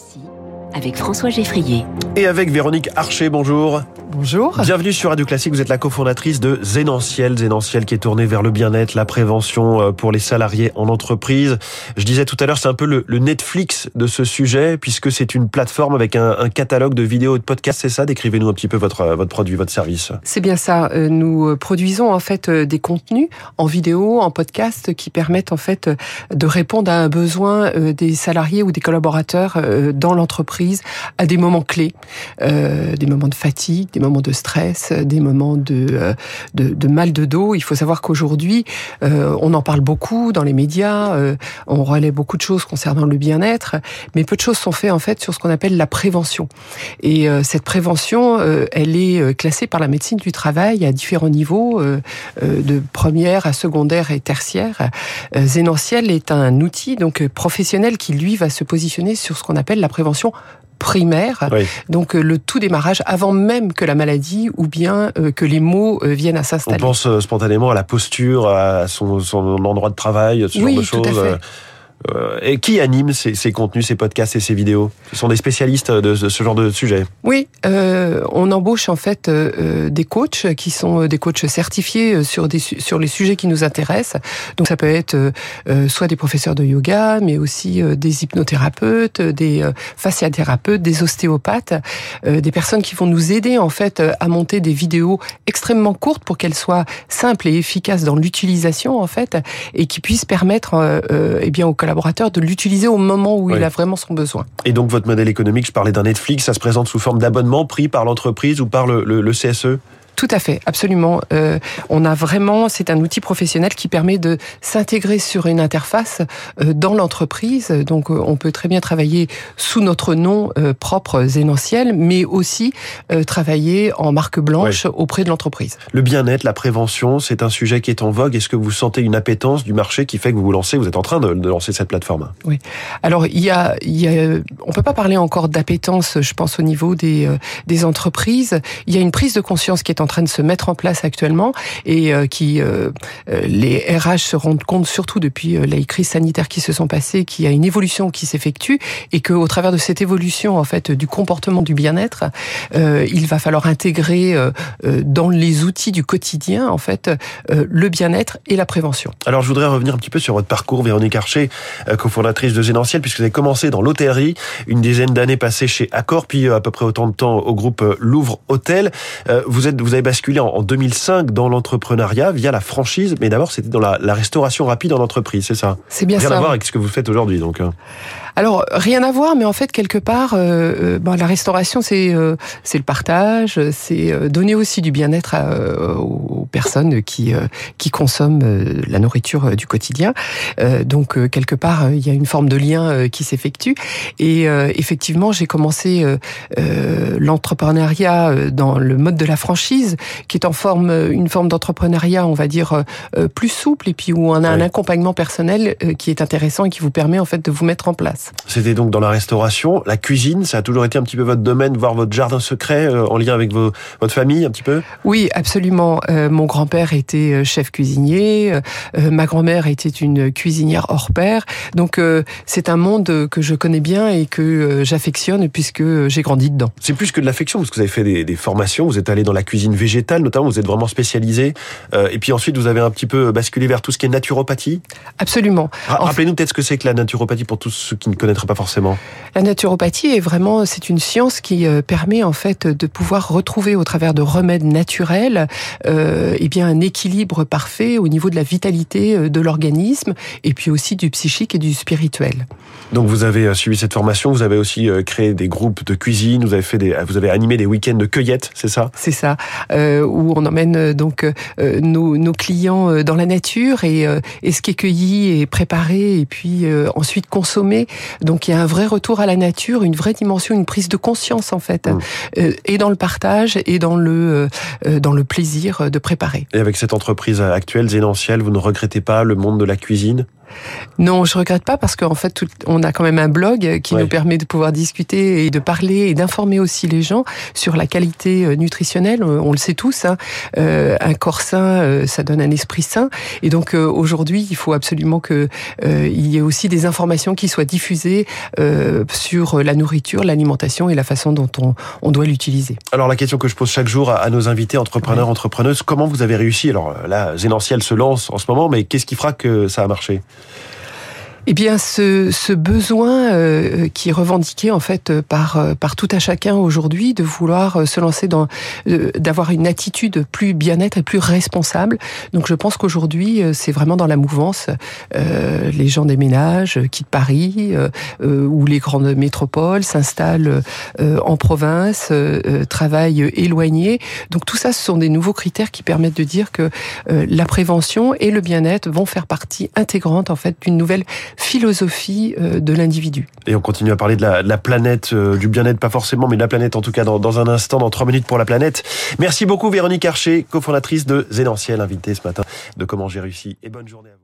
ici. Avec François Geffrier. Et avec Véronique Archer, bonjour. Bonjour. Bienvenue sur Radio Classique, vous êtes la cofondatrice de Zénantiel, Zénantiel qui est tourné vers le bien-être, la prévention euh, pour les salariés en entreprise. Je disais tout à l'heure, c'est un peu le, Netflix de ce sujet, puisque c'est une plateforme avec un, catalogue de vidéos et de podcasts, c'est ça? Décrivez-nous un petit peu votre, votre produit, votre service. C'est bien ça, euh, nous euh, produisons en fait des contenus en vidéo, en podcast, qui permettent en fait de répondre à un besoin des salariés ou des collaborateurs dans l'entreprise à des moments clés, des moments de fatigue, des moments de stress, des moments de, euh, de, de mal de dos. Il faut savoir qu'aujourd'hui, euh, on en parle beaucoup dans les médias, euh, on relaie beaucoup de choses concernant le bien-être, mais peu de choses sont faites en fait sur ce qu'on appelle la prévention. Et cette prévention, elle est classée par la médecine du travail à différents niveaux, de première à secondaire et tertiaire. Zénantiel est un outil donc professionnel qui lui va se positionner sur ce qu'on appelle la prévention primaire, donc euh, le tout démarrage avant même que la maladie ou bien euh, que les maux euh, viennent à s'installer. On pense spontanément à la posture, à son, son endroit de travail, ce genre de choses. Euh, et qui anime ces, contenus, ces podcasts et ces vidéos? Ce sont des spécialistes de, ce genre de sujet. Oui, euh, on embauche en fait euh, des coachs qui sont des coachs certifiés sur des sur les sujets qui nous intéressent. Donc ça peut être euh, soit des professeurs de yoga, mais aussi des hypnothérapeutes, des fasciathérapeutes, des ostéopathes, des personnes qui vont nous aider en fait à monter des vidéos extrêmement courtes pour qu'elles soient simples et efficaces dans l'utilisation en fait et qui puissent permettre eh bien aux collaborateur de l'utiliser au moment où il a vraiment son besoin. Et donc votre modèle économique, je parlais d'un Netflix, ça se présente sous forme d'abonnement pris par l'entreprise ou par le, le CSE tout à fait, absolument. Euh, on a vraiment, c'est un outil professionnel qui permet de s'intégrer sur une interface euh, dans l'entreprise. Donc, euh, on peut très bien travailler sous notre nom euh, propre Zénantiel, mais aussi euh, travailler en marque blanche auprès de l'entreprise. Le bien-être, la prévention, c'est un sujet qui est en vogue. Est-ce que vous sentez une appétence du marché qui fait que vous vous lancez Vous êtes en train de, de lancer cette plateforme? Oui. Alors, il y a, il y a on peut pas parler encore d'appétence, je pense, au niveau des, des entreprises. Il y a une prise de conscience qui est en train de se mettre en place actuellement et euh, qui euh, euh, les RH se rendent compte surtout depuis les crises sanitaires qui se sont passées qu'il y a une évolution qui s'effectue et que au travers de cette évolution en fait du comportement du bien-être, il va falloir intégrer dans les outils du quotidien en fait le bien-être et la prévention. Alors je voudrais revenir un petit peu sur votre parcours, Véronique Archer, cofondatrice de Génentiel, puisque vous avez commencé dans l'hôtellerie, une dizaine d'années passées chez Accor, puis à peu près autant de temps au groupe Louvre Hôtel. Vous êtes, vous avez basculé en 2005 dans l'entrepreneuriat via la franchise, mais d'abord c'était dans la, restauration rapide en entreprise, c'est ça? C'est bien Rien ça. à voir avec ce que vous faites aujourd'hui, donc. Hein. Alors rien à voir, mais en fait quelque part, euh, euh ben, la restauration c'est euh, c'est le partage, c'est euh, donner aussi du bien-être aux personnes qui qui consomment la nourriture du quotidien. donc quelque part il y a une forme de lien qui s'effectue. Et effectivement j'ai commencé l'entrepreneuriat dans le mode de la franchise, qui est en forme une forme d'entrepreneuriat on va dire plus souple et puis où on a un accompagnement personnel qui est intéressant et qui vous permet en fait de vous mettre en place. C'était donc dans la restauration, la cuisine, ça a toujours été un petit peu votre domaine, voire votre jardin secret euh, en lien avec vos, votre famille un petit peu? Oui, absolument. Euh, mon grand-père était euh, chef cuisinier, ma grand-mère était une cuisinière hors pair. Donc c'est un monde que je connais bien et que j'affectionne puisque j'ai grandi dedans. C'est plus que de l'affection parce que vous avez fait des, des, formations, vous êtes allé dans la cuisine végétale notamment, vous êtes vraiment spécialisé. et puis ensuite vous avez un petit peu basculé vers tout ce qui est naturopathie? Absolument. Rappelez-nous peut-être ce que c'est que la naturopathie pour tous ceux qui ne connaîtraient pas forcément. La naturopathie est vraiment, c'est une science qui euh, permet en fait de pouvoir retrouver au travers de remèdes naturels, euh, eh bien un équilibre parfait au niveau de la vitalité euh, de l'organisme et puis aussi du psychique et du spirituel. Donc vous avez euh, suivi cette formation, vous avez aussi créé des groupes de cuisine, vous avez fait des, vous avez animé des week-ends de cueillette, c'est ça? C'est ça, euh, où on emmène donc euh, nos, nos, clients dans la nature et, et ce qui est cueilli est préparé et puis ensuite consommé donc il y a un vrai retour à la nature, une vraie dimension, une prise de conscience en fait, mmh. Euh, et dans le partage et dans le euh, dans le plaisir de préparer. Et avec cette entreprise actuelle, Zénantiel, vous ne regrettez pas le monde de la cuisine? Non, je regrette pas parce qu'en fait, on a quand même un blog qui nous permet de pouvoir discuter et de parler et d'informer aussi les gens sur la qualité euh, nutritionnelle. Euh, on le sait tous, hein. euh, un corps sain, ça donne un esprit sain. Et donc aujourd'hui, il faut absolument que il y ait aussi des informations qui soient diffusées diffuser sur la nourriture, l'alimentation et la façon dont on, on doit l'utiliser. Alors la question que je pose chaque jour à, nos invités, entrepreneurs, entrepreneuses, comment vous avez réussi? Alors là, Zénantiel se lance en ce moment, mais qu'est-ce qui fera que ça a marché? Eh bien, ce, ce besoin euh, qui est revendiqué en fait par euh, par tout à chacun aujourd'hui de vouloir euh, se lancer dans, d'avoir une attitude plus bien-être et plus responsable. Donc, je pense qu'aujourd'hui, c'est vraiment dans la mouvance. Euh, les gens déménagent, quittent Paris ou les grandes métropoles, s'installent en province, travaillent éloignés. Donc, tout ça, ce sont des nouveaux critères qui permettent de dire que la prévention et le bien-être vont faire partie intégrante en fait d'une nouvelle philosophie euh, de l'individu. Et on continue à parler de la, planète, euh, du bien-être, pas forcément, mais de la planète en tout cas dans, un instant, dans trois minutes pour la planète. Merci beaucoup Véronique Archer, cofondatrice de Zénantiel, invitée ce matin de Comment j'ai réussi. Et bonne journée à vous.